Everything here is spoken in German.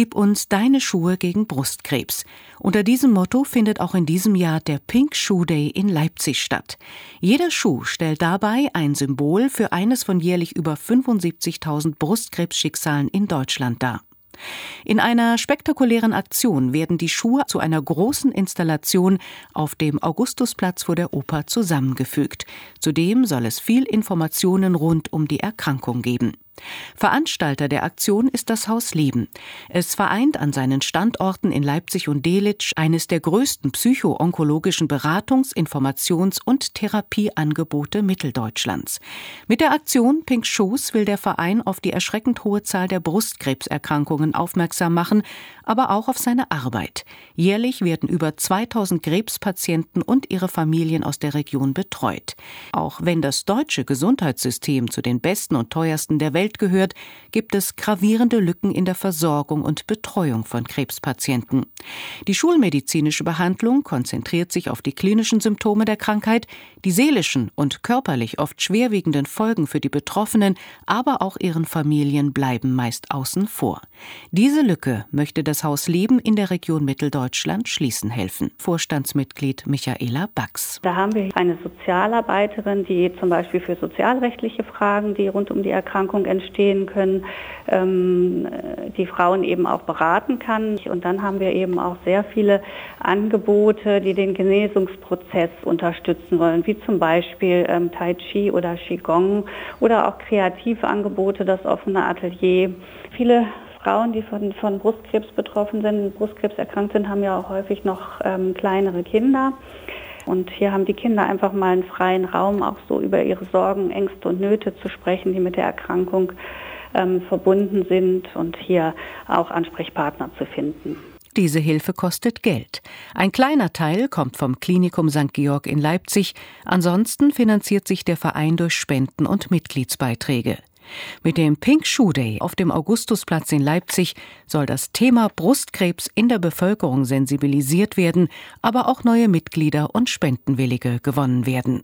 Gib uns deine Schuhe gegen Brustkrebs. Unter diesem Motto findet auch in diesem Jahr der Pink Shoe Day in Leipzig statt. Jeder Schuh stellt dabei ein Symbol für eines von jährlich über 75.000 Brustkrebsschicksalen in Deutschland dar. In einer spektakulären Aktion werden die Schuhe zu einer großen Installation auf dem Augustusplatz vor der Oper zusammengefügt. Zudem soll es viel Informationen rund um die Erkrankung geben. Veranstalter der Aktion ist das Haus Leben. Es vereint an seinen Standorten in Leipzig und Delitzsch eines der größten psycho-onkologischen Beratungs-, Informations- und Therapieangebote Mitteldeutschlands. Mit der Aktion Pink Shoes will der Verein auf die erschreckend hohe Zahl der Brustkrebserkrankungen aufmerksam machen, aber auch auf seine Arbeit. Jährlich werden über 2000 Krebspatienten und ihre Familien aus der Region betreut. Auch wenn das deutsche Gesundheitssystem zu den besten und teuersten der Welt Welt gehört, gibt es gravierende Lücken in der Versorgung und Betreuung von Krebspatienten. Die schulmedizinische Behandlung konzentriert sich auf die klinischen Symptome der Krankheit, die seelischen und körperlich oft schwerwiegenden Folgen für die Betroffenen, aber auch ihren Familien bleiben meist außen vor. Diese Lücke möchte das Haus Leben in der Region Mitteldeutschland schließen helfen. Vorstandsmitglied Michaela Bax. Da haben wir eine Sozialarbeiterin, die zum Beispiel für sozialrechtliche Fragen, die rund um die Erkrankung entstehen können, ähm, die Frauen eben auch beraten kann. Und dann haben wir eben auch sehr viele Angebote, die den Genesungsprozess unterstützen wollen, wie zum Beispiel ähm, Tai Chi oder Qigong oder auch kreative Angebote, das offene Atelier. Viele Frauen, die von, von Brustkrebs betroffen sind, Brustkrebs erkrankt sind, haben ja auch häufig noch ähm, kleinere Kinder. Und hier haben die Kinder einfach mal einen freien Raum, auch so über ihre Sorgen, Ängste und Nöte zu sprechen, die mit der Erkrankung ähm, verbunden sind und hier auch Ansprechpartner zu finden. Diese Hilfe kostet Geld. Ein kleiner Teil kommt vom Klinikum St. Georg in Leipzig, ansonsten finanziert sich der Verein durch Spenden und Mitgliedsbeiträge. Mit dem Pink Shoe Day auf dem Augustusplatz in Leipzig soll das Thema Brustkrebs in der Bevölkerung sensibilisiert werden, aber auch neue Mitglieder und Spendenwillige gewonnen werden.